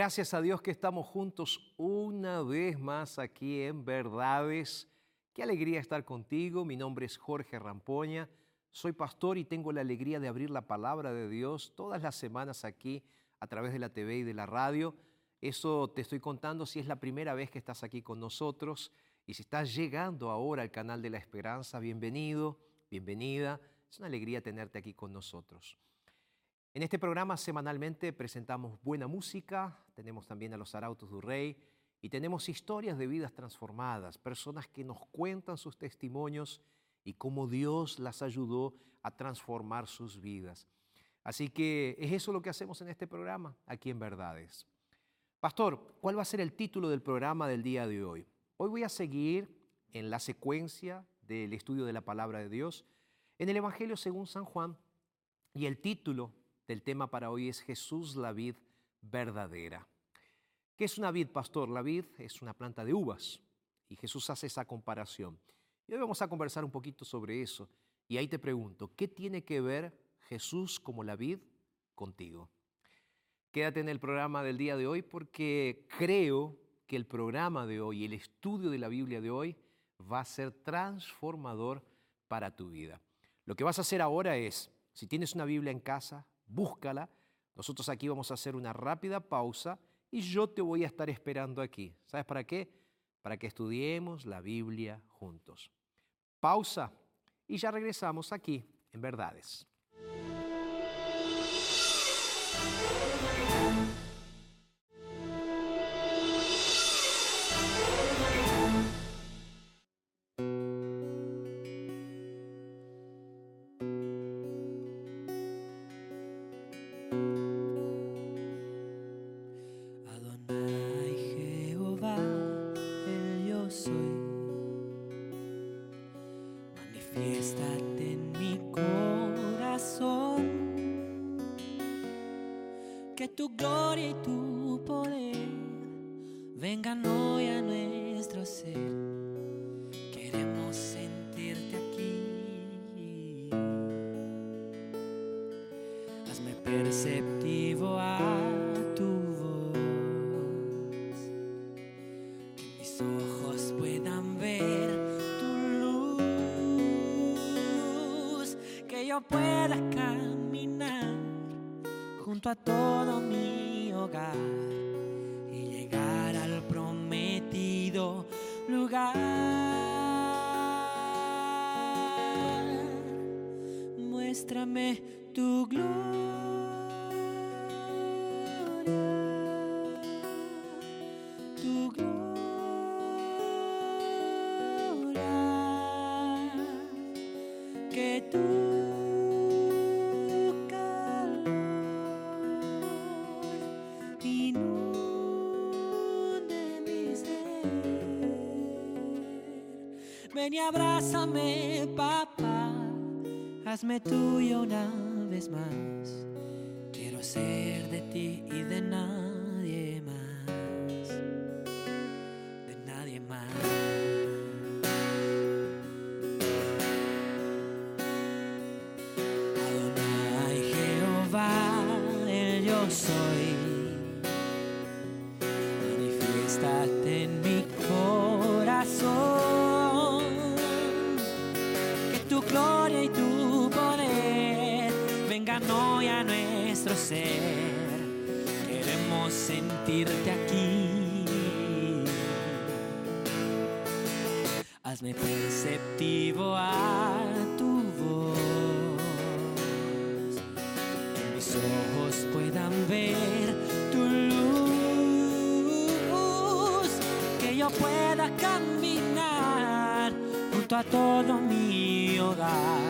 Gracias a Dios que estamos juntos una vez más aquí en Verdades. Qué alegría estar contigo. Mi nombre es Jorge Rampoña. Soy pastor y tengo la alegría de abrir la palabra de Dios todas las semanas aquí a través de la TV y de la radio. Eso te estoy contando si es la primera vez que estás aquí con nosotros y si estás llegando ahora al canal de la Esperanza, bienvenido, bienvenida. Es una alegría tenerte aquí con nosotros. En este programa semanalmente presentamos buena música, tenemos también a los Arautos del Rey y tenemos historias de vidas transformadas, personas que nos cuentan sus testimonios y cómo Dios las ayudó a transformar sus vidas. Así que es eso lo que hacemos en este programa, aquí en Verdades. Pastor, ¿cuál va a ser el título del programa del día de hoy? Hoy voy a seguir en la secuencia del estudio de la palabra de Dios en el Evangelio según San Juan y el título del tema para hoy es Jesús la vid verdadera. ¿Qué es una vid, pastor? La vid es una planta de uvas y Jesús hace esa comparación. Y hoy vamos a conversar un poquito sobre eso. Y ahí te pregunto, ¿qué tiene que ver Jesús como la vid contigo? Quédate en el programa del día de hoy porque creo que el programa de hoy, el estudio de la Biblia de hoy, va a ser transformador para tu vida. Lo que vas a hacer ahora es, si tienes una Biblia en casa, búscala. Nosotros aquí vamos a hacer una rápida pausa y yo te voy a estar esperando aquí. ¿Sabes para qué? Para que estudiemos la Biblia juntos. Pausa y ya regresamos aquí en Verdades. Mi hogar. llegar al prometido lugar. Muéstrame tu gloria, hazme tuyo una vez más. Quiero ser de ti y de nadie Hazme perceptivo a tu voz. Que mis ojos puedan ver tu luz. Que yo pueda caminar junto a todo mi hogar.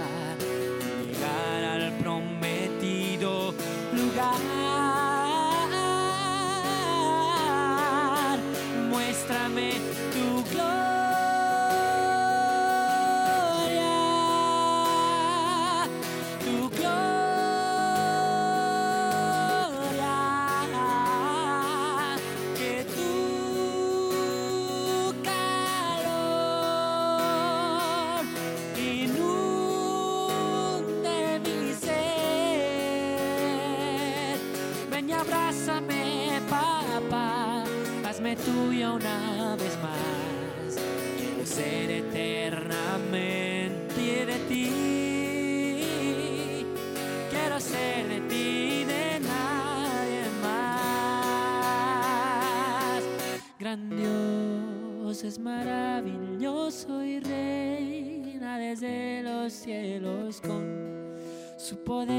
Abrázame, papá, hazme tuya una vez más. Quiero ser eternamente de ti. Quiero ser de ti y de nadie más. Grandioso es maravilloso y reina desde los cielos con su poder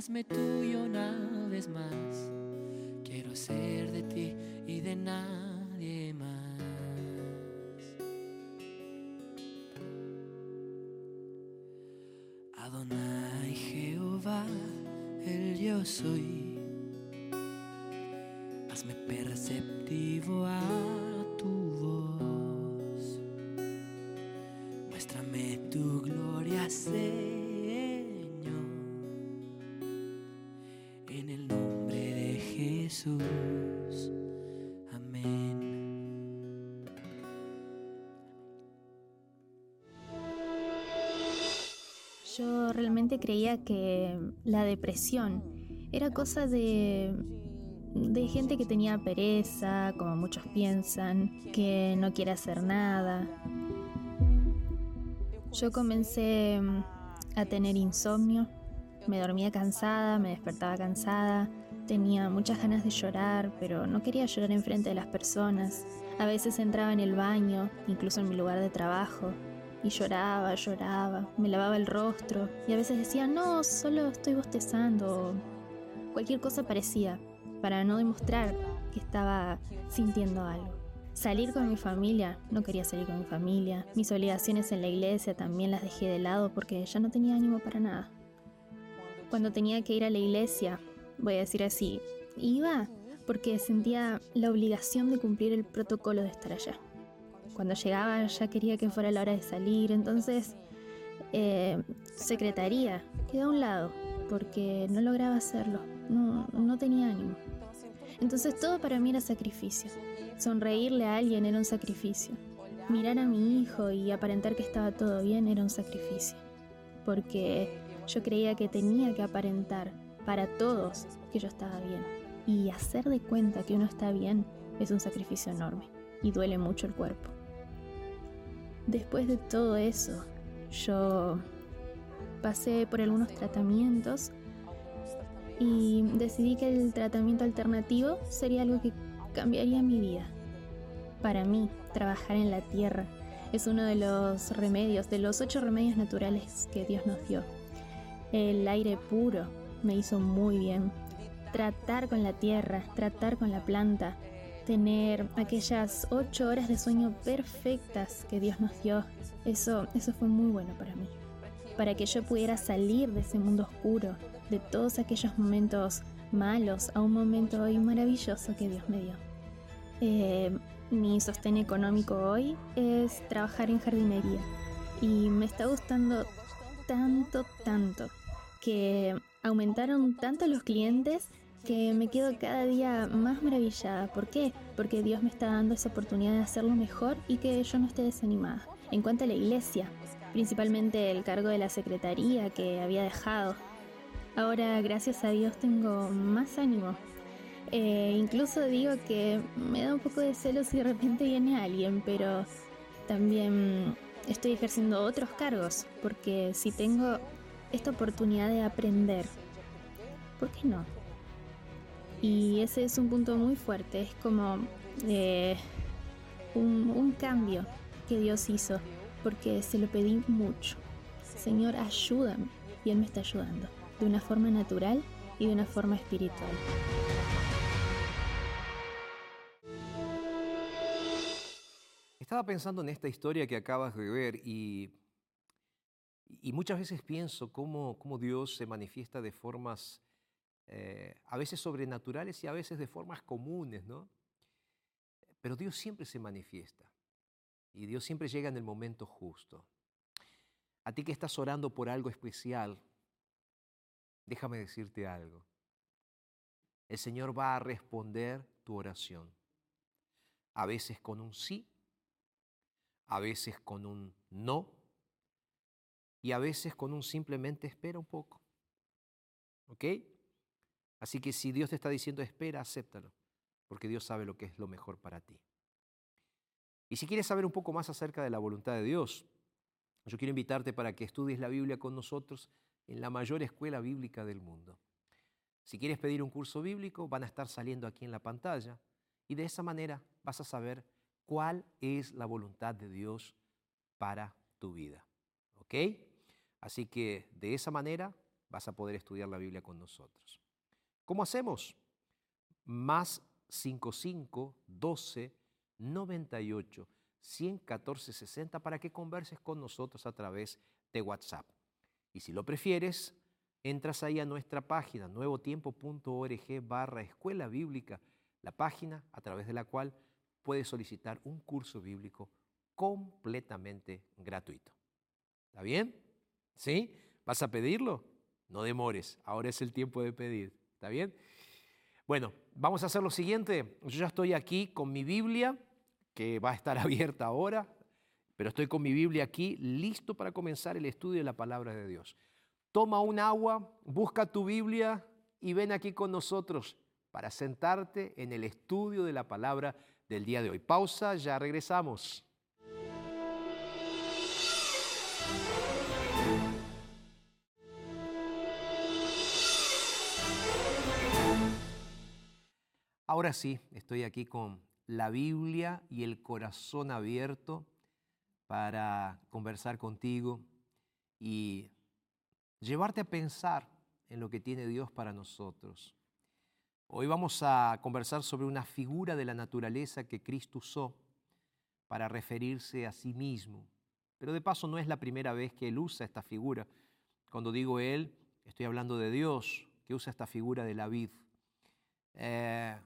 hazme tuyo una vez más. Quiero ser de ti y de nadie más. Adonai Jehová, el yo soy. Hazme Jesús. Amén. Yo realmente creía que la depresión era cosa de, de gente que tenía pereza, como muchos piensan, que no quiere hacer nada. Yo comencé mm, a tener insomnio, me dormía cansada, me despertaba cansada, tenía muchas ganas de llorar, pero no quería llorar enfrente de las personas. A veces entraba en el baño, incluso en mi lugar de trabajo, y lloraba, lloraba, me lavaba el rostro y a veces decía, no, solo estoy bostezando, cualquier cosa parecía, para no demostrar que estaba sintiendo algo. Salir con mi familia, no quería salir con mi familia. Mis obligaciones en la iglesia también las dejé de lado porque ya no tenía ánimo para nada. Cuando tenía que ir a la iglesia, voy a decir así, iba porque sentía la obligación de cumplir el protocolo de estar allá. Cuando llegaba ya quería que fuera la hora de salir, entonces eh, secretaría quedó a un lado porque no lograba hacerlo, no, no tenía ánimo. Entonces todo para mí era sacrificio. Sonreírle a alguien era un sacrificio. Mirar a mi hijo y aparentar que estaba todo bien era un sacrificio. Porque yo creía que tenía que aparentar para todos que yo estaba bien. Y hacer de cuenta que uno está bien es un sacrificio enorme y duele mucho el cuerpo. Después de todo eso, yo pasé por algunos tratamientos y decidí que el tratamiento alternativo sería algo que cambiaría mi vida. Para mí, trabajar en la tierra es uno de los remedios, de los ocho remedios naturales que Dios nos dio. El aire puro me hizo muy bien. Tratar con la tierra, tratar con la planta, tener aquellas ocho horas de sueño perfectas que Dios nos dio, eso, eso fue muy bueno para mí. Para que yo pudiera salir de ese mundo oscuro, de todos aquellos momentos malos, a un momento hoy maravilloso que Dios me dio. Eh, mi sostén económico hoy es trabajar en jardinería y me está gustando tanto, tanto que aumentaron tanto los clientes que me quedo cada día más maravillada. ¿Por qué? Porque Dios me está dando esa oportunidad de hacerlo mejor y que yo no esté desanimada. En cuanto a la iglesia, principalmente el cargo de la secretaría que había dejado, ahora gracias a Dios tengo más ánimo. Eh, incluso digo que me da un poco de celos si de repente viene alguien, pero también estoy ejerciendo otros cargos, porque si tengo esta oportunidad de aprender, ¿por qué no? Y ese es un punto muy fuerte, es como eh, un, un cambio que Dios hizo, porque se lo pedí mucho. Señor, ayúdame. Y Él me está ayudando, de una forma natural y de una forma espiritual. Estaba pensando en esta historia que acabas de ver y, y muchas veces pienso cómo, cómo Dios se manifiesta de formas eh, a veces sobrenaturales y a veces de formas comunes, ¿no? Pero Dios siempre se manifiesta y Dios siempre llega en el momento justo. A ti que estás orando por algo especial, déjame decirte algo. El Señor va a responder tu oración. A veces con un sí, a veces con un no y a veces con un simplemente espera un poco. ¿Ok? Así que si Dios te está diciendo espera, acéptalo, porque Dios sabe lo que es lo mejor para ti. Y si quieres saber un poco más acerca de la voluntad de Dios, yo quiero invitarte para que estudies la Biblia con nosotros en la mayor escuela bíblica del mundo. Si quieres pedir un curso bíblico, van a estar saliendo aquí en la pantalla y de esa manera vas a saber cuál es la voluntad de Dios para tu vida. ¿Ok? Así que de esa manera vas a poder estudiar la Biblia con nosotros. ¿Cómo hacemos? Más 55 12 98 114 60 para que converses con nosotros a través de WhatsApp. Y si lo prefieres, entras ahí a nuestra página nuevotiempo.org barra escuela bíblica, la página a través de la cual puedes solicitar un curso bíblico completamente gratuito. ¿Está bien? ¿Sí? ¿Vas a pedirlo? No demores, ahora es el tiempo de pedir. ¿Está bien? Bueno, vamos a hacer lo siguiente. Yo ya estoy aquí con mi Biblia, que va a estar abierta ahora, pero estoy con mi Biblia aquí, listo para comenzar el estudio de la palabra de Dios. Toma un agua, busca tu Biblia y ven aquí con nosotros para sentarte en el estudio de la palabra del día de hoy. Pausa, ya regresamos. Ahora sí, estoy aquí con la Biblia y el corazón abierto para conversar contigo y llevarte a pensar en lo que tiene Dios para nosotros. Hoy vamos a conversar sobre una figura de la naturaleza que Cristo usó para referirse a sí mismo. Pero de paso no es la primera vez que Él usa esta figura. Cuando digo Él, estoy hablando de Dios, que usa esta figura de la vid. Eh,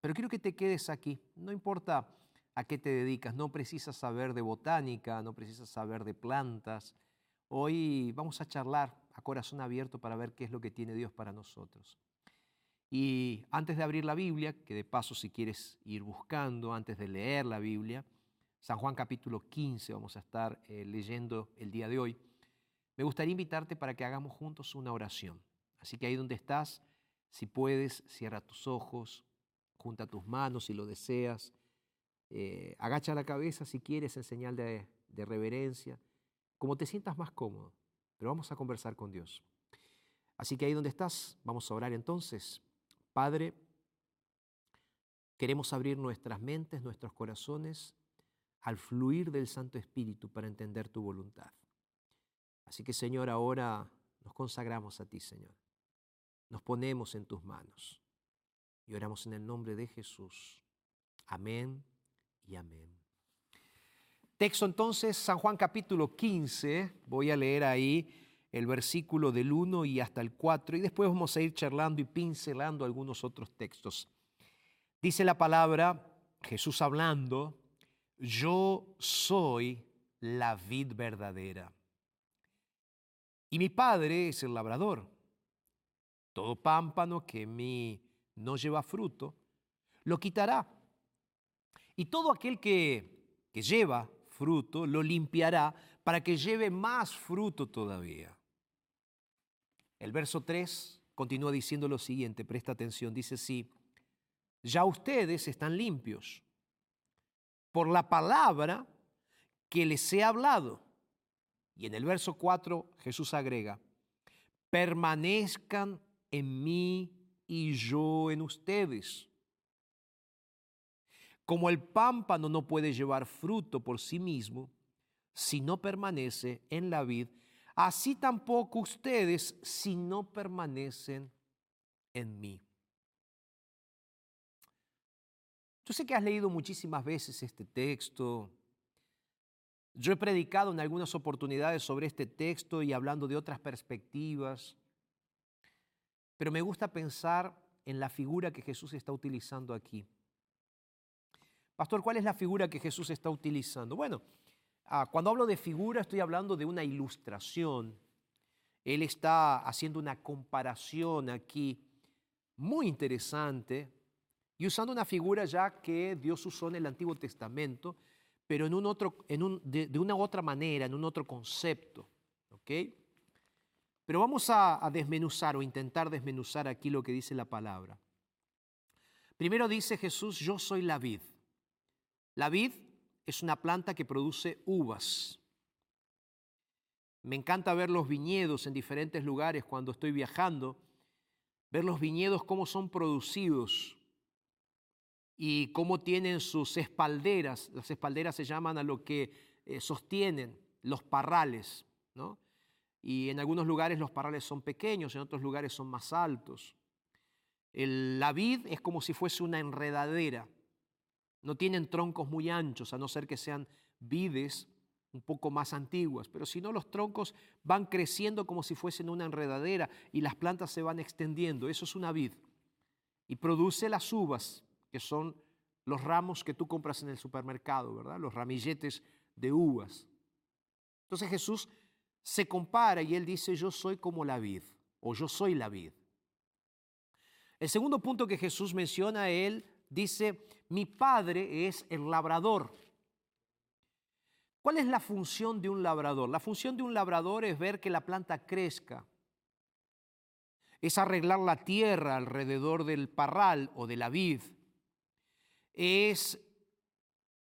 pero quiero que te quedes aquí. No importa a qué te dedicas, no precisas saber de botánica, no precisas saber de plantas. Hoy vamos a charlar a corazón abierto para ver qué es lo que tiene Dios para nosotros. Y antes de abrir la Biblia, que de paso si quieres ir buscando, antes de leer la Biblia, San Juan capítulo 15 vamos a estar eh, leyendo el día de hoy, me gustaría invitarte para que hagamos juntos una oración. Así que ahí donde estás, si puedes, cierra tus ojos, junta tus manos si lo deseas, eh, agacha la cabeza si quieres en señal de, de reverencia, como te sientas más cómodo, pero vamos a conversar con Dios. Así que ahí donde estás, vamos a orar entonces. Padre, queremos abrir nuestras mentes, nuestros corazones al fluir del Santo Espíritu para entender tu voluntad. Así que Señor, ahora nos consagramos a ti, Señor. Nos ponemos en tus manos y oramos en el nombre de Jesús. Amén y amén. Texto entonces, San Juan capítulo 15, voy a leer ahí el versículo del 1 y hasta el 4, y después vamos a ir charlando y pincelando algunos otros textos. Dice la palabra, Jesús hablando, yo soy la vid verdadera. Y mi padre es el labrador. Todo pámpano que mí no lleva fruto, lo quitará. Y todo aquel que, que lleva fruto, lo limpiará para que lleve más fruto todavía. El verso 3 continúa diciendo lo siguiente, presta atención, dice sí, ya ustedes están limpios por la palabra que les he hablado. Y en el verso 4 Jesús agrega, permanezcan en mí y yo en ustedes. Como el pámpano no puede llevar fruto por sí mismo si no permanece en la vid, así tampoco ustedes si no permanecen en mí. Yo sé que has leído muchísimas veces este texto. Yo he predicado en algunas oportunidades sobre este texto y hablando de otras perspectivas. Pero me gusta pensar en la figura que Jesús está utilizando aquí. Pastor, ¿cuál es la figura que Jesús está utilizando? Bueno, Ah, cuando hablo de figura estoy hablando de una ilustración. Él está haciendo una comparación aquí muy interesante y usando una figura ya que Dios usó en el Antiguo Testamento, pero en un otro, en un, de, una otra manera, en un otro concepto. Pero vamos a, a desmenuzar o intentar desmenuzar aquí lo que dice la palabra. Primero dice Jesús, yo soy la vid. La vid es una planta que produce uvas. Me encanta ver los viñedos en diferentes lugares cuando estoy viajando, ver los viñedos cómo son producidos y cómo tienen sus espalderas. Las espalderas se llaman a lo que eh, sostienen los parrales, ¿no? Y en algunos lugares los parrales son pequeños, en otros lugares son más altos. El, la vid es como si fuese una enredadera no tienen troncos muy anchos, a no ser que sean vides un poco más antiguas, pero si no los troncos van creciendo como si fuesen una enredadera y las plantas se van extendiendo. Eso es una vid. Y produce las uvas, que son los ramos que tú compras en el supermercado, ¿verdad? Los ramilletes de uvas. Entonces Jesús se compara y él dice, yo soy como la vid, o yo soy la vid. El segundo punto que Jesús menciona, él dice, mi padre es el labrador. ¿Cuál es la función de un labrador? La función de un labrador es ver que la planta crezca, es arreglar la tierra alrededor del parral o de la vid, es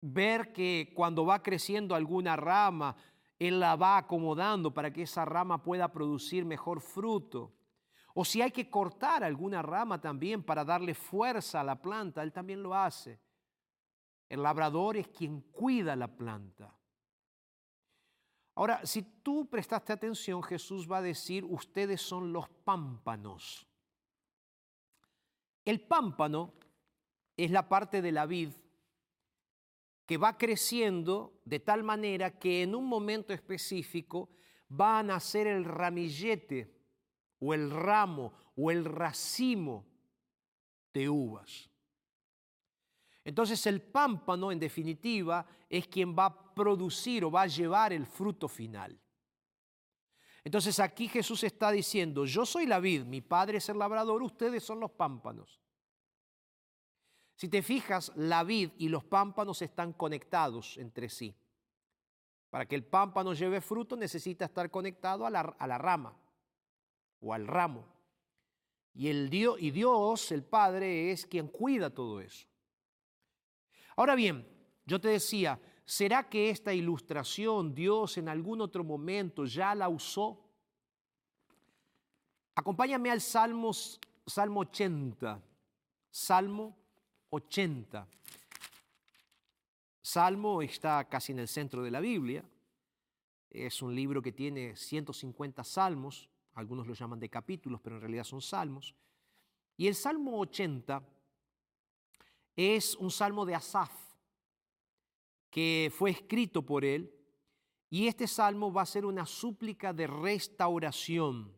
ver que cuando va creciendo alguna rama, él la va acomodando para que esa rama pueda producir mejor fruto. O si hay que cortar alguna rama también para darle fuerza a la planta, él también lo hace. El labrador es quien cuida la planta. Ahora, si tú prestaste atención, Jesús va a decir, ustedes son los pámpanos. El pámpano es la parte de la vid que va creciendo de tal manera que en un momento específico va a nacer el ramillete o el ramo o el racimo de uvas. Entonces el pámpano, en definitiva, es quien va a producir o va a llevar el fruto final. Entonces aquí Jesús está diciendo, yo soy la vid, mi padre es el labrador, ustedes son los pámpanos. Si te fijas, la vid y los pámpanos están conectados entre sí. Para que el pámpano lleve fruto necesita estar conectado a la, rama o al ramo. Y, el Dios, y Dios, el Padre, es quien cuida todo eso. Ahora bien, yo te decía, ¿será que esta ilustración Dios en algún otro momento ya la usó? Acompáñame al Salmo 80. Salmo 80. Salmo está casi en el centro de la Biblia. Es un libro que tiene 150 salmos, algunos lo llaman de capítulos, pero en realidad son salmos. Y el Salmo 80 es un salmo de Asaf, que fue escrito por él, y este salmo va a ser una súplica de restauración.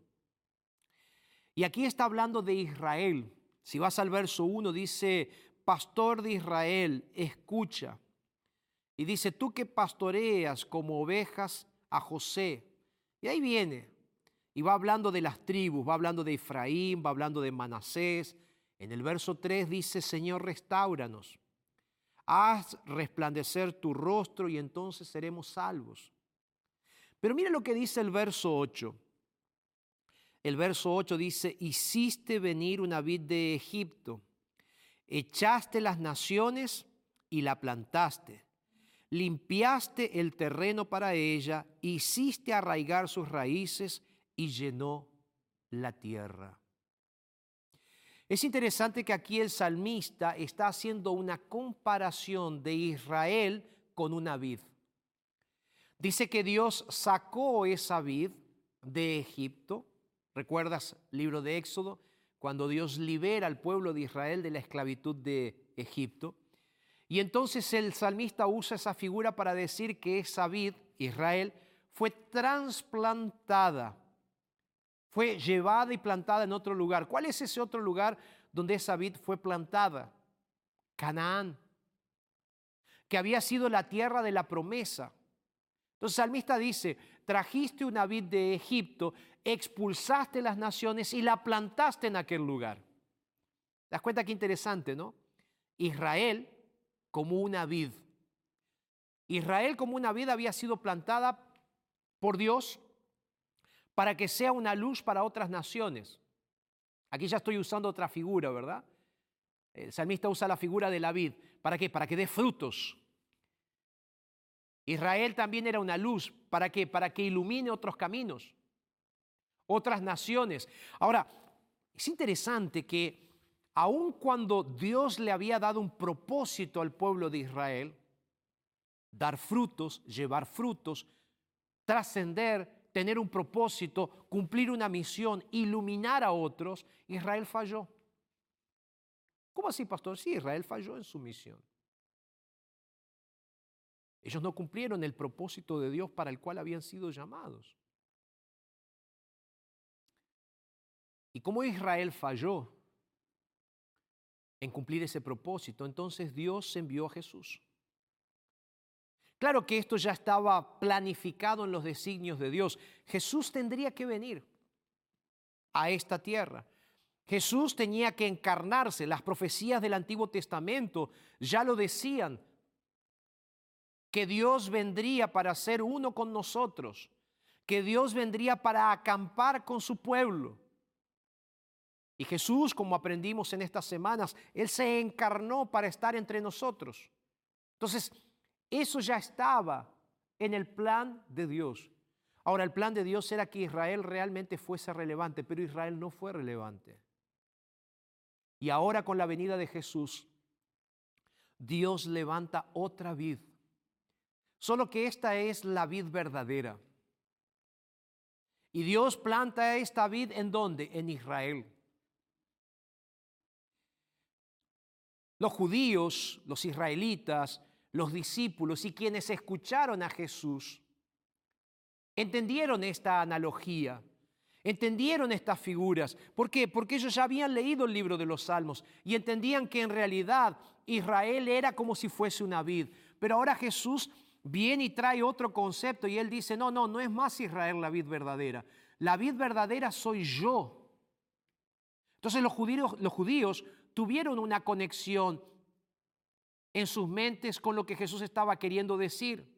Y aquí está hablando de Israel. Si vas al verso 1, dice, pastor de Israel, escucha. Y dice, tú que pastoreas como ovejas a José. Y ahí viene. Y va hablando de las tribus, va hablando de Efraín, va hablando de Manasés. En el verso 3 dice, Señor, restauranos. Haz resplandecer tu rostro y entonces seremos salvos. Pero mira lo que dice el verso 8. El verso 8 dice, hiciste venir una vid de Egipto, echaste las naciones y la plantaste, limpiaste el terreno para ella, hiciste arraigar sus raíces y llenó la tierra. Es interesante que aquí el salmista está haciendo una comparación de Israel con una vid. Dice que Dios sacó esa vid de Egipto. ¿Recuerdas libro de Éxodo? Cuando Dios libera al pueblo de Israel de la esclavitud de Egipto. Y entonces el salmista usa esa figura para decir que esa vid, Israel, fue trasplantada fue llevada y plantada en otro lugar. ¿Cuál es ese otro lugar donde esa vid fue plantada? Canaán, que había sido la tierra de la promesa. Entonces el salmista dice, trajiste una vid de Egipto, expulsaste las naciones y la plantaste en aquel lugar. ¿Te das cuenta qué interesante, no? Israel como una vid. Israel como una vid había sido plantada por Dios para que sea una luz para otras naciones. Aquí ya estoy usando otra figura, ¿verdad? El salmista usa la figura de la vid. ¿Para qué? Para que dé frutos. Israel también era una luz. ¿Para qué? Para que ilumine otros caminos, otras naciones. Ahora, es interesante que aun cuando Dios le había dado un propósito al pueblo de Israel, dar frutos, llevar frutos, trascender, tener un propósito, cumplir una misión, iluminar a otros, Israel falló. ¿Cómo así, pastor? Sí, Israel falló en su misión. Ellos no cumplieron el propósito de Dios para el cual habían sido llamados. Y como Israel falló en cumplir ese propósito, entonces Dios envió a Jesús. Claro que esto ya estaba planificado en los designios de Dios. Jesús tendría que venir a esta tierra. Jesús tenía que encarnarse. Las profecías del Antiguo Testamento ya lo decían, que Dios vendría para ser uno con nosotros, que Dios vendría para acampar con su pueblo. Y Jesús, como aprendimos en estas semanas, Él se encarnó para estar entre nosotros. Entonces, eso ya estaba en el plan de Dios. Ahora, el plan de Dios era que Israel realmente fuese relevante, pero Israel no fue relevante. Y ahora con la venida de Jesús, Dios levanta otra vid. Solo que esta es la vid verdadera. Y Dios planta esta vid en dónde? En Israel. Los judíos, los israelitas, los discípulos y quienes escucharon a Jesús entendieron esta analogía, entendieron estas figuras. ¿Por qué? Porque ellos ya habían leído el libro de los Salmos y entendían que en realidad Israel era como si fuese una vid. Pero ahora Jesús viene y trae otro concepto y él dice, no, no, no es más Israel la vid verdadera. La vid verdadera soy yo. Entonces los judíos, los judíos tuvieron una conexión en sus mentes con lo que Jesús estaba queriendo decir.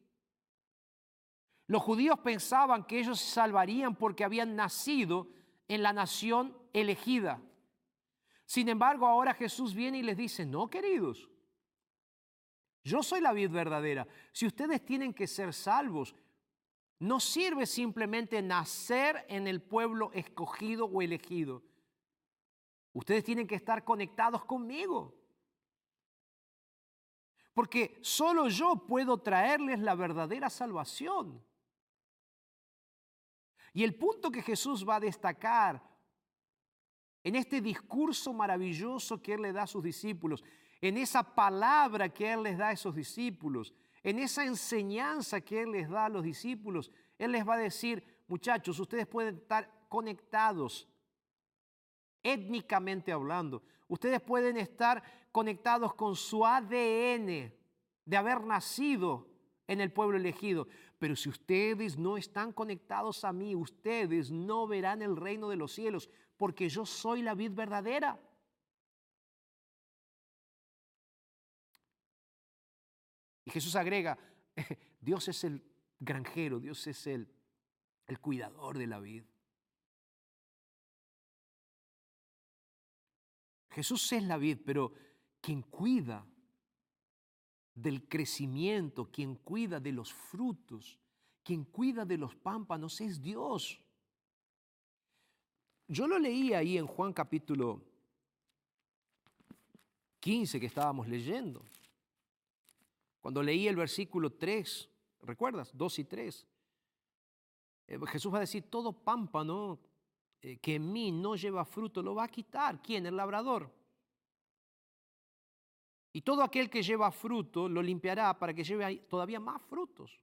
Los judíos pensaban que ellos se salvarían porque habían nacido en la nación elegida. Sin embargo, ahora Jesús viene y les dice, no, queridos, yo soy la vid verdadera. Si ustedes tienen que ser salvos, no sirve simplemente nacer en el pueblo escogido o elegido. Ustedes tienen que estar conectados conmigo. Porque solo yo puedo traerles la verdadera salvación. Y el punto que Jesús va a destacar en este discurso maravilloso que Él le da a sus discípulos, en esa palabra que Él les da a esos discípulos, en esa enseñanza que Él les da a los discípulos, Él les va a decir, muchachos, ustedes pueden estar conectados étnicamente hablando. Ustedes pueden estar conectados con su ADN de haber nacido en el pueblo elegido. Pero si ustedes no están conectados a mí, ustedes no verán el reino de los cielos, porque yo soy la vid verdadera. Jesús agrega, Dios es el granjero, Dios es el, el cuidador de la vid. Jesús es la vid, pero quien cuida del crecimiento, quien cuida de los frutos, quien cuida de los pámpanos es Dios. Yo lo leí ahí en Juan capítulo 15 que estábamos leyendo. Cuando leí el versículo 3, ¿recuerdas? 2 y 3. Eh, Jesús va a decir, todo pámpano eh, que en mí no lleva fruto lo va a quitar. ¿Quién? El labrador. Y todo aquel que lleva fruto lo limpiará para que lleve todavía más frutos.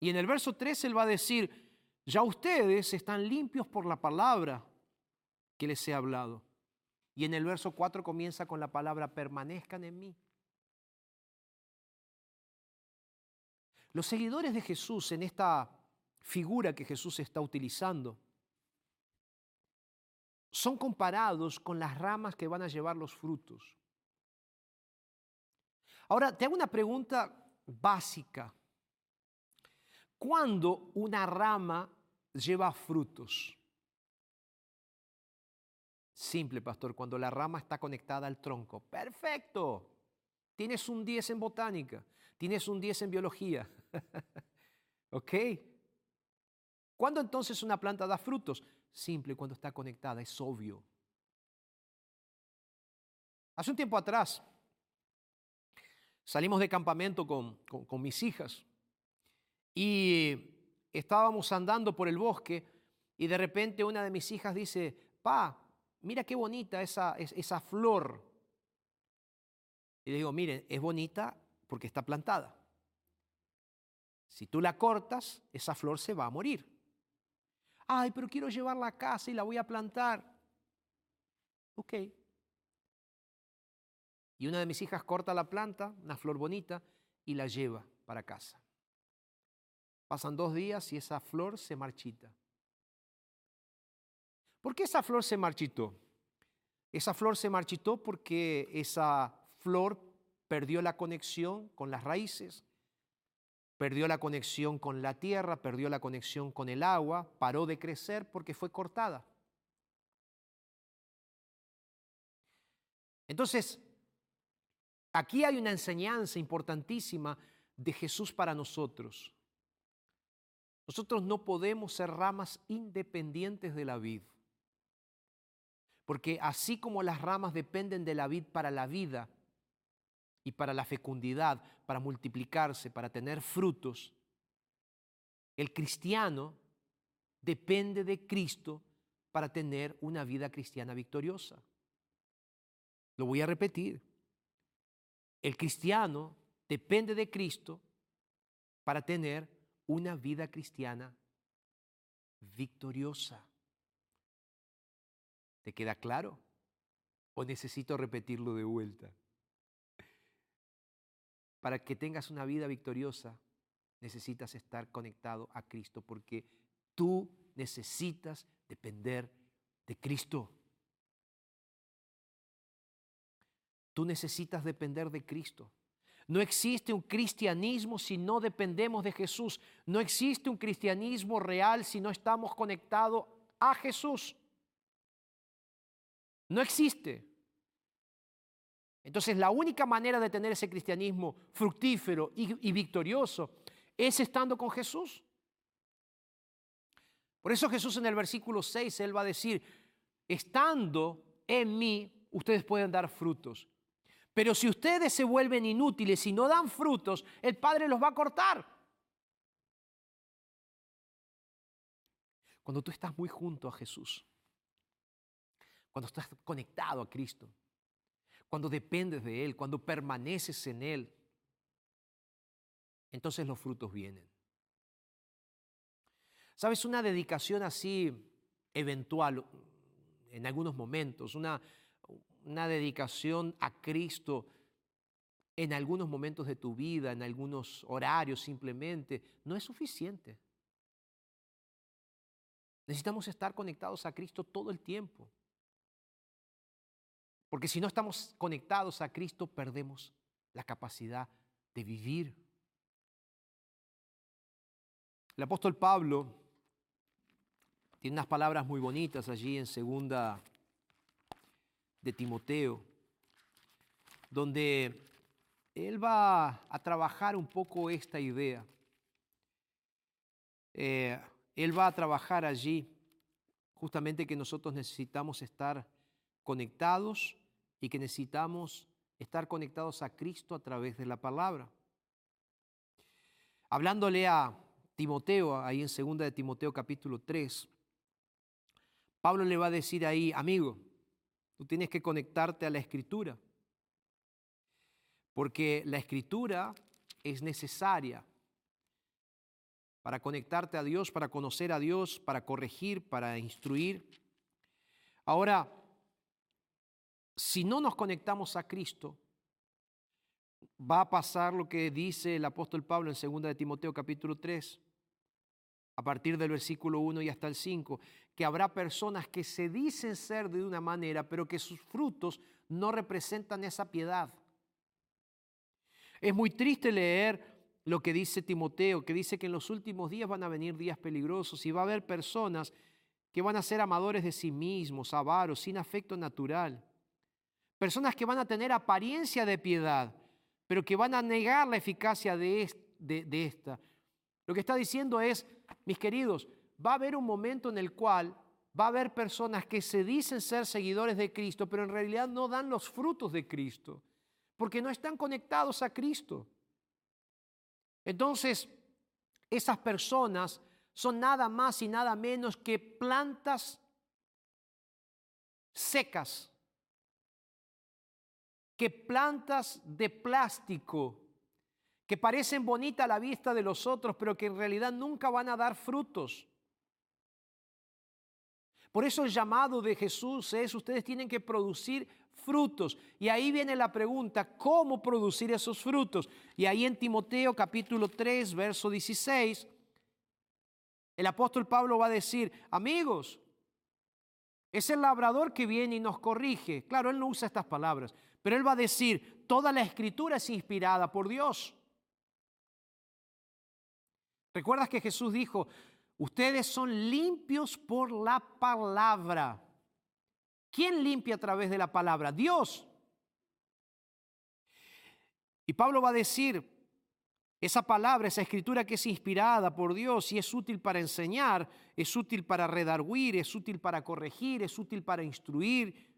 Y en el verso 3 él va a decir, ya ustedes están limpios por la palabra que les he hablado. Y en el verso 4 comienza con la palabra permanezcan en mí. Los seguidores de Jesús en esta figura que Jesús está utilizando son comparados con las ramas que van a llevar los frutos. Ahora, te hago una pregunta básica. ¿Cuándo una rama lleva frutos? Simple, pastor, cuando la rama está conectada al tronco. Perfecto. Tienes un 10 en botánica, tienes un 10 en biología. ¿Ok? ¿Cuándo entonces una planta da frutos? Simple, cuando está conectada, es obvio. Hace un tiempo atrás salimos de campamento con, con mis hijas y estábamos andando por el bosque y de repente una de mis hijas dice, pa, mira qué bonita esa, esa flor. Y le digo, miren, es bonita porque está plantada. Si tú la cortas, esa flor se va a morir. Ay, pero quiero llevarla a casa y la voy a plantar. Ok. Y una de mis hijas corta la planta, una flor bonita, y la lleva para casa. Pasan dos días y esa flor se marchita. ¿Por qué esa flor se marchitó? Esa flor se marchitó porque esa flor perdió la conexión con las raíces, perdió la conexión con la tierra, perdió la conexión con el agua, paró de crecer porque fue cortada. Entonces, aquí hay una enseñanza importantísima de Jesús para nosotros. Nosotros no podemos ser ramas independientes de la vid. Porque así como las ramas dependen de la vid para la vida y para la fecundidad, para multiplicarse, para tener frutos, el cristiano depende de Cristo para tener una vida cristiana victoriosa. Lo voy a repetir. El cristiano depende de Cristo para tener una vida cristiana victoriosa. ¿Te queda claro? ¿O necesito repetirlo de vuelta? Para que tengas una vida victoriosa, necesitas estar conectado a Cristo, porque tú necesitas depender de Cristo. Tú necesitas depender de Cristo. No existe un cristianismo si no dependemos de Jesús. No existe un cristianismo real si no estamos conectados a Jesús. No existe. Entonces la única manera de tener ese cristianismo fructífero y, victorioso es estando con Jesús. Por eso Jesús en el versículo 6, Él va a decir, estando en mí, ustedes pueden dar frutos. Pero si ustedes se vuelven inútiles y no dan frutos, el Padre los va a cortar. Cuando tú estás muy junto a Jesús, cuando estás conectado a Cristo, cuando dependes de Él, cuando permaneces en Él, entonces los frutos vienen. ¿Sabes? Una dedicación así eventual, en algunos momentos, una, una dedicación a Cristo en algunos momentos de tu vida, en algunos horarios simplemente, no es suficiente. Necesitamos estar conectados a Cristo todo el tiempo. Porque si no estamos conectados a Cristo, perdemos la capacidad de vivir. El apóstol Pablo tiene unas palabras muy bonitas allí en segunda de Timoteo, donde él va a trabajar un poco esta idea. Eh, él va a trabajar allí justamente que nosotros necesitamos estar conectados y que necesitamos estar conectados a Cristo a través de la palabra. Hablándole a Timoteo, ahí en 2 de Timoteo capítulo 3, Pablo le va a decir ahí, amigo, tú tienes que conectarte a la escritura, porque la escritura es necesaria para conectarte a Dios, para conocer a Dios, para corregir, para instruir. Ahora, si no nos conectamos a Cristo, va a pasar lo que dice el apóstol Pablo en 2 de Timoteo capítulo 3, a partir del versículo 1 y hasta el 5, que habrá personas que se dicen ser de una manera, pero que sus frutos no representan esa piedad. Es muy triste leer lo que dice Timoteo, que dice que en los últimos días van a venir días peligrosos y va a haber personas que van a ser amadores de sí mismos, avaros, sin afecto natural. Personas que van a tener apariencia de piedad, pero que van a negar la eficacia de, esta. Lo que está diciendo es, mis queridos, va a haber un momento en el cual va a haber personas que se dicen ser seguidores de Cristo, pero en realidad no dan los frutos de Cristo, porque no están conectados a Cristo. Entonces, esas personas son nada más y nada menos que plantas secas que plantas de plástico que parecen bonitas a la vista de los otros, pero que en realidad nunca van a dar frutos. Por eso el llamado de Jesús es, ustedes tienen que producir frutos. Y ahí viene la pregunta, ¿cómo producir esos frutos? Y ahí en Timoteo capítulo 3, verso 16, el apóstol Pablo va a decir, amigos, es el labrador que viene y nos corrige. Claro, él no usa estas palabras, pero él va a decir, toda la escritura es inspirada por Dios. ¿Recuerdas que Jesús dijo, ustedes son limpios por la palabra? ¿Quién limpia a través de la palabra? Dios. Y Pablo va a decir, esa palabra, esa escritura que es inspirada por Dios y es útil para enseñar, es útil para redarguir, es útil para corregir, es útil para instruir,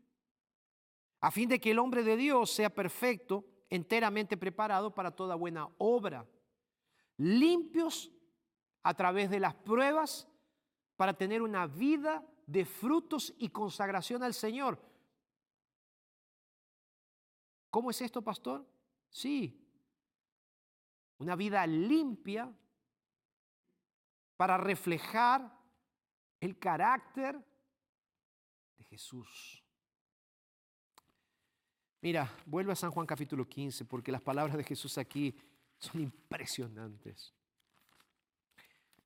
a fin de que el hombre de Dios sea perfecto, enteramente preparado para toda buena obra, limpios a través de las pruebas para tener una vida de frutos y consagración al Señor. ¿Cómo es esto, pastor? Sí. Una vida limpia para reflejar el carácter de Jesús. Mira, vuelve a San Juan capítulo 15, porque las palabras de Jesús aquí son impresionantes.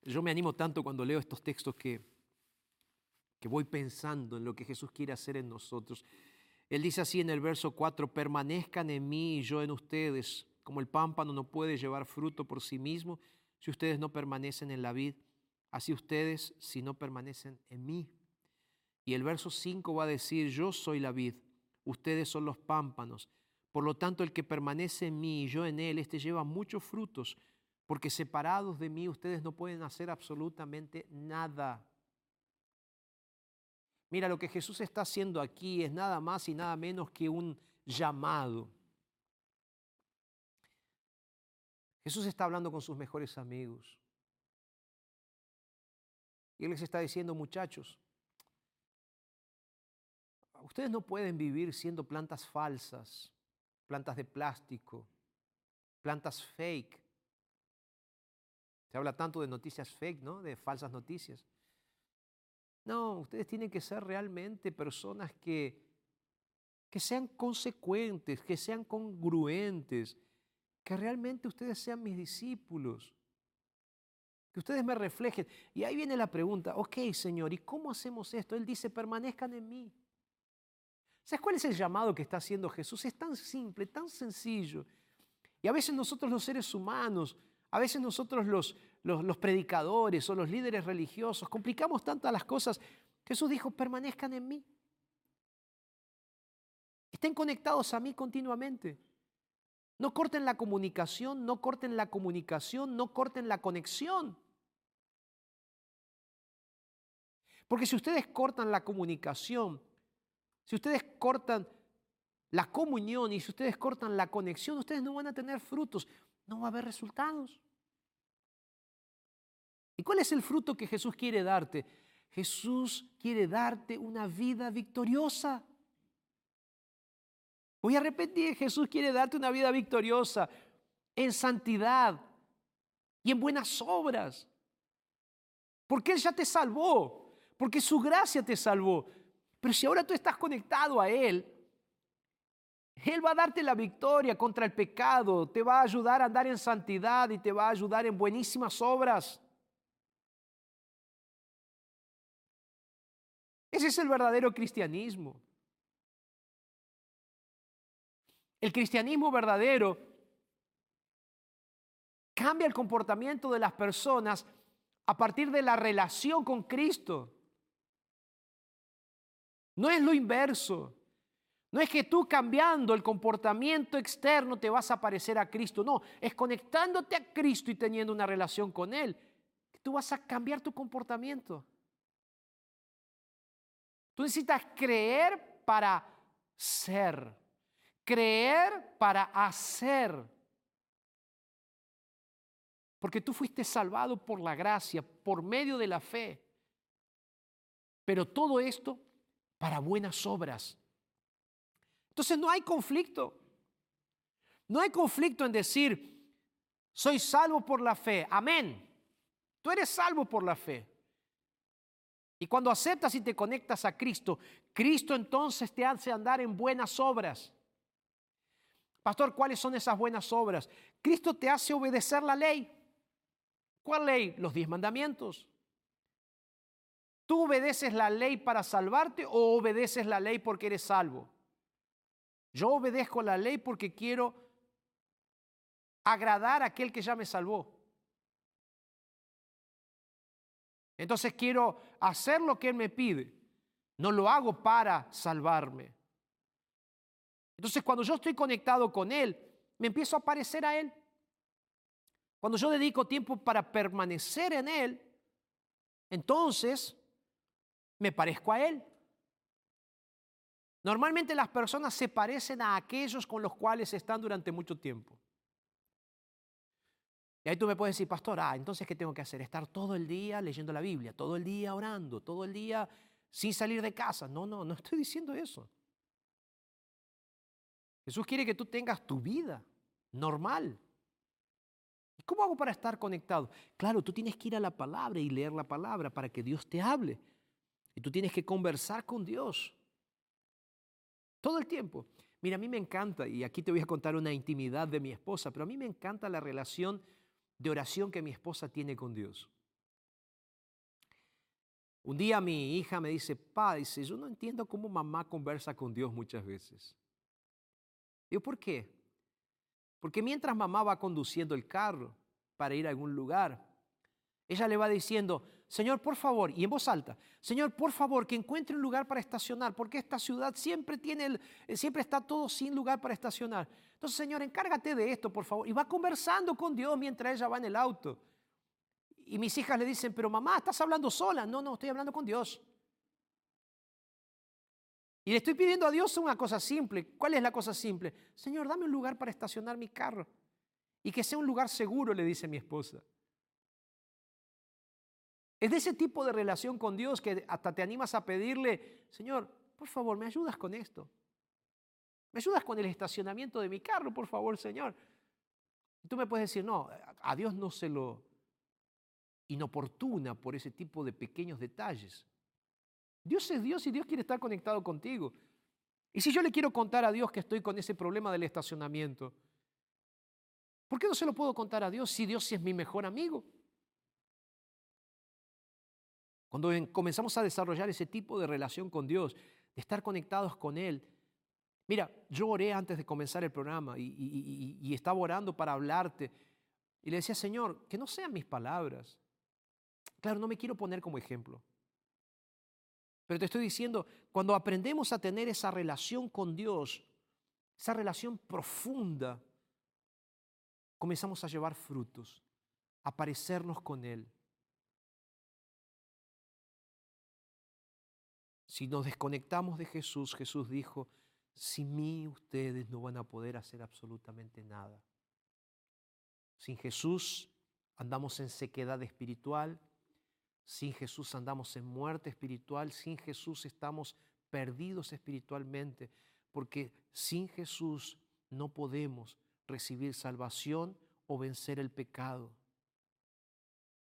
Yo me animo tanto cuando leo estos textos que, que voy pensando en lo que Jesús quiere hacer en nosotros. Él dice así en el verso 4, permanezcan en mí y yo en ustedes, como el pámpano no puede llevar fruto por sí mismo si ustedes no permanecen en la vid, así ustedes si no permanecen en mí. Y el verso 5 va a decir, yo soy la vid, ustedes son los pámpanos. Por lo tanto, el que permanece en mí y yo en él, este lleva muchos frutos, porque separados de mí ustedes no pueden hacer absolutamente nada. Mira, lo que Jesús está haciendo aquí es nada más y nada menos que un llamado. Jesús está hablando con sus mejores amigos. Y Él les está diciendo, muchachos, ustedes no pueden vivir siendo plantas falsas, plantas de plástico, plantas fake. Se habla tanto de noticias fake, ¿no? De falsas noticias. No, ustedes tienen que ser realmente personas que, que sean consecuentes, que sean congruentes, que realmente ustedes sean mis discípulos, que ustedes me reflejen. Y ahí viene la pregunta, ok Señor, ¿y cómo hacemos esto? Él dice, permanezcan en mí. ¿Sabes cuál es el llamado que está haciendo Jesús? Es tan simple, tan sencillo. Y a veces nosotros los seres humanos, a veces nosotros los, los, predicadores o los líderes religiosos, complicamos tantas las cosas. Jesús dijo, permanezcan en mí. Estén conectados a mí continuamente. No corten la comunicación, no corten la comunicación, no corten la conexión. Porque si ustedes cortan la comunicación, si ustedes cortan la comunión y si ustedes cortan la conexión, ustedes no van a tener frutos, no va a haber resultados. ¿Y cuál es el fruto que Jesús quiere darte? Jesús quiere darte una vida victoriosa. Voy a repetir, Jesús quiere darte una vida victoriosa en santidad y en buenas obras. Porque Él ya te salvó, porque su gracia te salvó. Pero si ahora tú estás conectado a Él, Él va a darte la victoria contra el pecado, te va a ayudar a andar en santidad y te va a ayudar en buenísimas obras. Ese es el verdadero cristianismo. El cristianismo verdadero cambia el comportamiento de las personas a partir de la relación con Cristo. No es lo inverso. No es que tú cambiando el comportamiento externo te vas a parecer a Cristo. No, es conectándote a Cristo y teniendo una relación con Él. Tú vas a cambiar tu comportamiento. Tú necesitas creer para ser. Creer para hacer. Porque tú fuiste salvado por la gracia, por medio de la fe. Pero todo esto para buenas obras. Entonces no hay conflicto. No hay conflicto en decir, soy salvo por la fe. Amén. Tú eres salvo por la fe. Y cuando aceptas y te conectas a Cristo, Cristo entonces te hace andar en buenas obras. Pastor, ¿cuáles son esas buenas obras? Cristo te hace obedecer la ley. ¿Cuál ley? Los diez mandamientos. ¿Tú obedeces la ley para salvarte o obedeces la ley porque eres salvo? Yo obedezco la ley porque quiero agradar a aquel que ya me salvó. Entonces quiero hacer lo que Él me pide. No lo hago para salvarme. Entonces cuando yo estoy conectado con Él, me empiezo a parecer a Él. Cuando yo dedico tiempo para permanecer en Él, entonces me parezco a Él. Normalmente las personas se parecen a aquellos con los cuales están durante mucho tiempo. Y ahí tú me puedes decir, pastor, ah, entonces ¿qué tengo que hacer? Estar todo el día leyendo la Biblia, todo el día orando, todo el día sin salir de casa. No, no, no estoy diciendo eso. Jesús quiere que tú tengas tu vida normal. ¿Y cómo hago para estar conectado? Claro, tú tienes que ir a la palabra y leer la palabra para que Dios te hable. Y tú tienes que conversar con Dios. Todo el tiempo. Mira, a mí me encanta, y aquí te voy a contar una intimidad de mi esposa, pero a mí me encanta la relación de oración que mi esposa tiene con Dios. Un día mi hija me dice, pa, dice, yo no entiendo cómo mamá conversa con Dios muchas veces. Digo, ¿por qué? Porque mientras mamá va conduciendo el carro para ir a algún lugar, ella le va diciendo, Señor, por favor, y en voz alta, Señor, por favor, que encuentre un lugar para estacionar, porque esta ciudad siempre tiene, el, eh, siempre está todo sin lugar para estacionar. Entonces, Señor, encárgate de esto, por favor. Y va conversando con Dios mientras ella va en el auto. Y mis hijas le dicen, pero mamá, estás hablando sola. No, no, estoy hablando con Dios. Y le estoy pidiendo a Dios una cosa simple. ¿Cuál es la cosa simple? Señor, dame un lugar para estacionar mi carro. Y que sea un lugar seguro, le dice mi esposa. Es de ese tipo de relación con Dios que hasta te animas a pedirle, Señor, por favor, ¿me ayudas con esto? ¿Me ayudas con el estacionamiento de mi carro, por favor, Señor? Y tú me puedes decir, no, a Dios no se lo inoportuna por ese tipo de pequeños detalles. Dios es Dios y Dios quiere estar conectado contigo. Y si yo le quiero contar a Dios que estoy con ese problema del estacionamiento, ¿por qué no se lo puedo contar a Dios si Dios es mi mejor amigo? Cuando comenzamos a desarrollar ese tipo de relación con Dios, de estar conectados con Él. Mira, yo oré antes de comenzar el programa y, estaba orando para hablarte. Y le decía, Señor, que no sean mis palabras. Claro, no me quiero poner como ejemplo. Pero te estoy diciendo, cuando aprendemos a tener esa relación con Dios, esa relación profunda, comenzamos a llevar frutos, a parecernos con Él. Si nos desconectamos de Jesús, Jesús dijo, sin mí ustedes no van a poder hacer absolutamente nada. Sin Jesús andamos en sequedad espiritual, sin Jesús andamos en muerte espiritual, sin Jesús estamos perdidos espiritualmente, porque sin Jesús no podemos recibir salvación o vencer el pecado.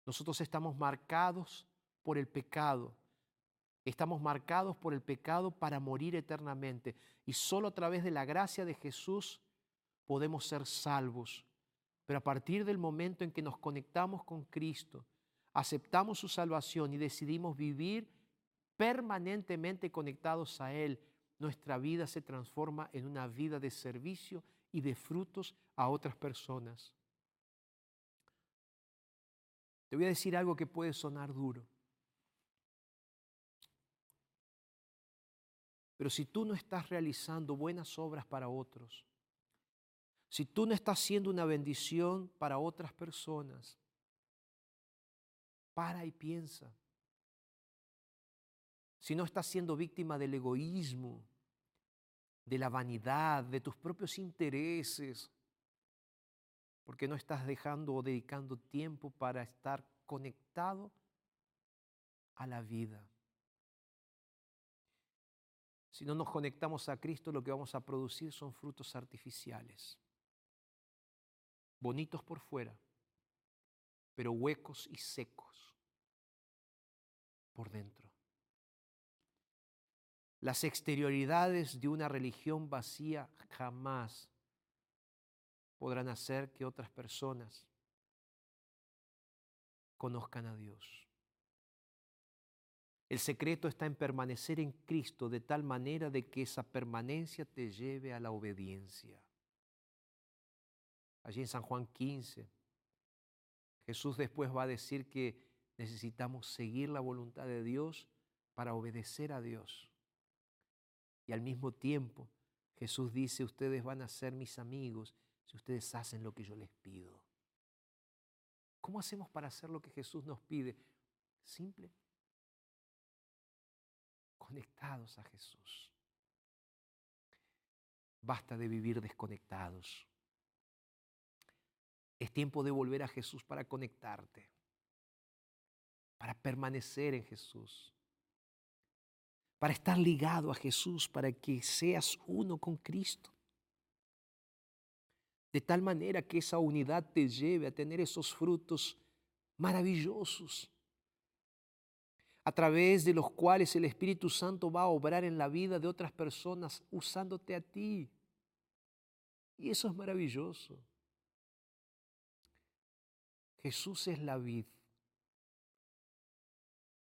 Nosotros estamos marcados por el pecado Estamos marcados por el pecado para morir eternamente y solo a través de la gracia de Jesús podemos ser salvos. Pero a partir del momento en que nos conectamos con Cristo, aceptamos su salvación y decidimos vivir permanentemente conectados a Él, nuestra vida se transforma en una vida de servicio y de frutos a otras personas. Te voy a decir algo que puede sonar duro. Pero si tú no estás realizando buenas obras para otros, si tú no estás siendo una bendición para otras personas, para y piensa. Si no estás siendo víctima del egoísmo, de la vanidad, de tus propios intereses, porque no estás dejando o dedicando tiempo para estar conectado a la vida. Si no nos conectamos a Cristo, lo que vamos a producir son frutos artificiales, bonitos por fuera, pero huecos y secos por dentro. Las exterioridades de una religión vacía jamás podrán hacer que otras personas conozcan a Dios. El secreto está en permanecer en Cristo de tal manera de que esa permanencia te lleve a la obediencia. Allí en San Juan 15, Jesús después va a decir que necesitamos seguir la voluntad de Dios para obedecer a Dios. Y al mismo tiempo, Jesús dice, ustedes van a ser mis amigos si ustedes hacen lo que yo les pido. ¿Cómo hacemos para hacer lo que Jesús nos pide? Simple conectados a Jesús. Basta de vivir desconectados. Es tiempo de volver a Jesús para conectarte, para permanecer en Jesús, para estar ligado a Jesús, para que seas uno con Cristo. de tal manera que esa unidad te lleve a tener esos frutos maravillosos, a través de los cuales el Espíritu Santo va a obrar en la vida de otras personas usándote a ti. Y eso es maravilloso. Jesús es la vid,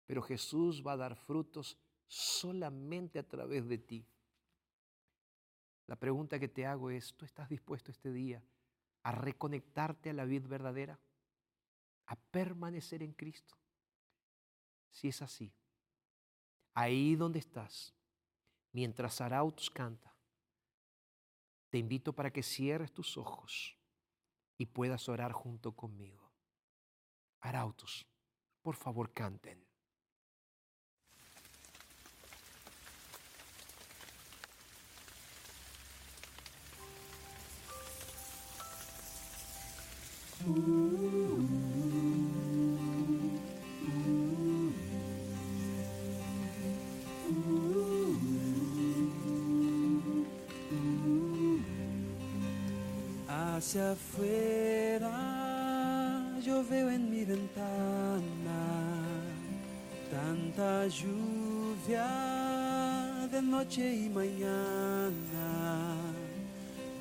pero Jesús va a dar frutos solamente a través de ti. La pregunta que te hago es, ¿tú estás dispuesto este día a reconectarte a la vid verdadera? ¿A permanecer en Cristo? Si es así, ahí donde estás, mientras Arautos canta, te invito para que cierres tus ojos y puedas orar junto conmigo. Arautos, por favor canten. Hacia afuera yo veo en mi ventana tanta lluvia de noche y mañana,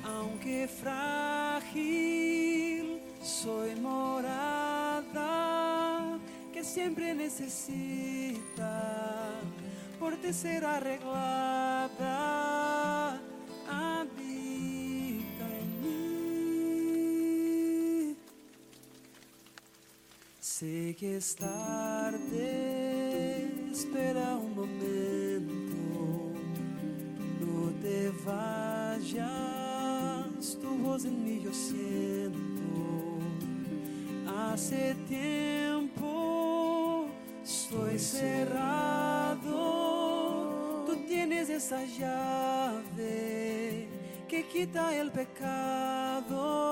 aunque frágil soy morada que siempre necesita por ser arreglada. Sé que es tarde, espera un momento, no te vayas, tu voz en mí yo siento. Hace tiempo estoy cerrado, tú tienes esa llave que quita el pecado.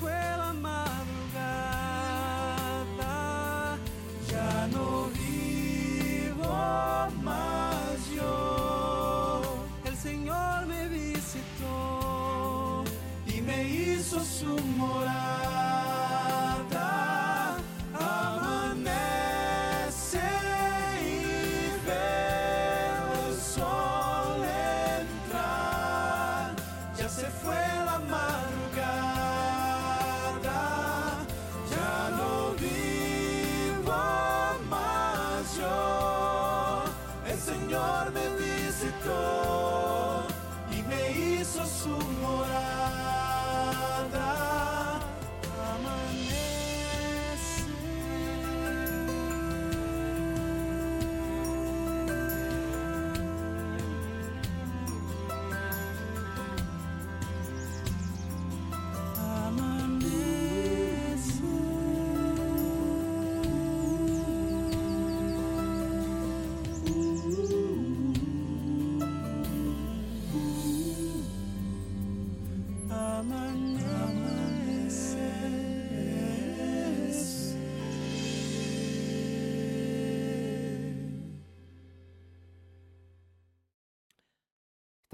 Fue la madrugada, ya no vivo más yo. El Señor me visitó y me hizo su morada.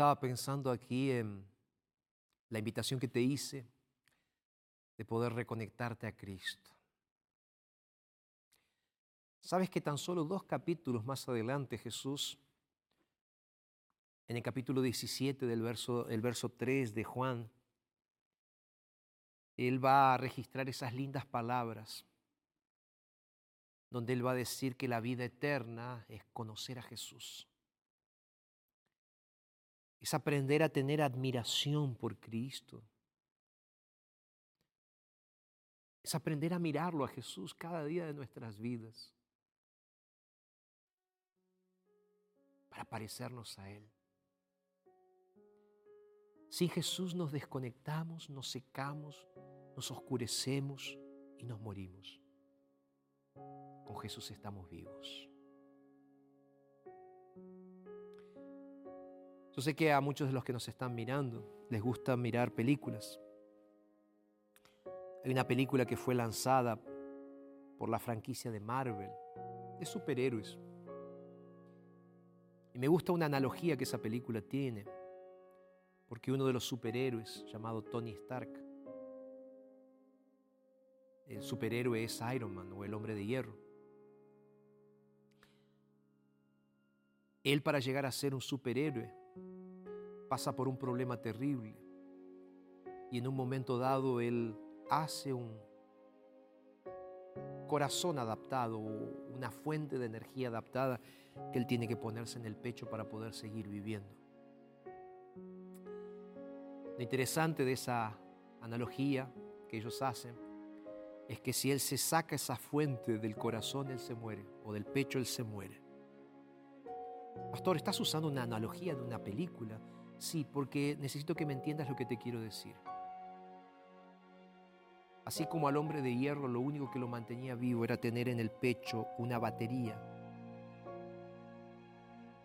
Estaba pensando aquí en la invitación que te hice de poder reconectarte a Cristo. ¿Sabes que tan solo dos capítulos más adelante Jesús, en el capítulo 17 del verso, el verso 3 de Juan, Él va a registrar esas lindas palabras donde Él va a decir que la vida eterna es conocer a Jesús. Es aprender a tener admiración por Cristo. Es aprender a mirarlo a Jesús cada día de nuestras vidas. Para parecernos a Él. Sin Jesús nos desconectamos, nos secamos, nos oscurecemos y nos morimos. Con Jesús estamos vivos. Yo sé que a muchos de los que nos están mirando les gusta mirar películas. Hay una película que fue lanzada por la franquicia de Marvel, de superhéroes. Y me gusta una analogía que esa película tiene, porque uno de los superhéroes, llamado Tony Stark, el superhéroe es Iron Man o el hombre de hierro. Él para llegar a ser un superhéroe pasa por un problema terrible y en un momento dado él hace un corazón adaptado, una fuente de energía adaptada que él tiene que ponerse en el pecho para poder seguir viviendo. Lo interesante de esa analogía que ellos hacen es que si él se saca esa fuente del corazón, él se muere, o del pecho, él se muere. Pastor, ¿estás usando una analogía de una película? Sí, porque necesito que me entiendas lo que te quiero decir. Así como al hombre de hierro lo único que lo mantenía vivo era tener en el pecho una batería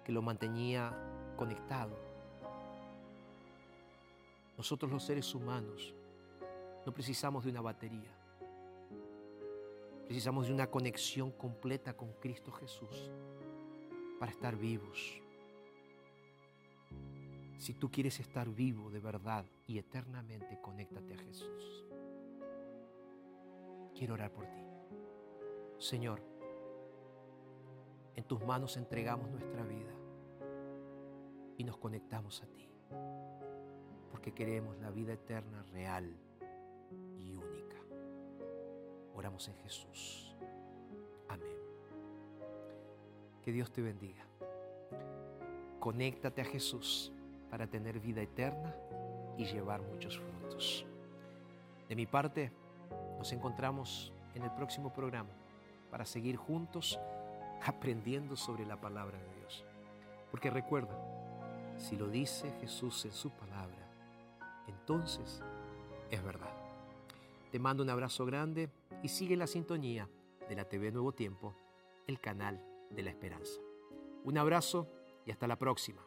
que lo mantenía conectado. Nosotros los seres humanos no precisamos de una batería. Precisamos de una conexión completa con Cristo Jesús para estar vivos. Si tú quieres estar vivo de verdad y eternamente, conéctate a Jesús. Quiero orar por ti. Señor, en tus manos entregamos nuestra vida y nos conectamos a ti, porque queremos la vida eterna, real y única. Oramos en Jesús. Amén. Que Dios te bendiga. Conéctate a Jesús para tener vida eterna y llevar muchos frutos. De mi parte, nos encontramos en el próximo programa para seguir juntos aprendiendo sobre la palabra de Dios. Porque recuerda, si lo dice Jesús en su palabra, entonces es verdad. Te mando un abrazo grande y sigue la sintonía de la TV Nuevo Tiempo, el canal de la esperanza. Un abrazo y hasta la próxima.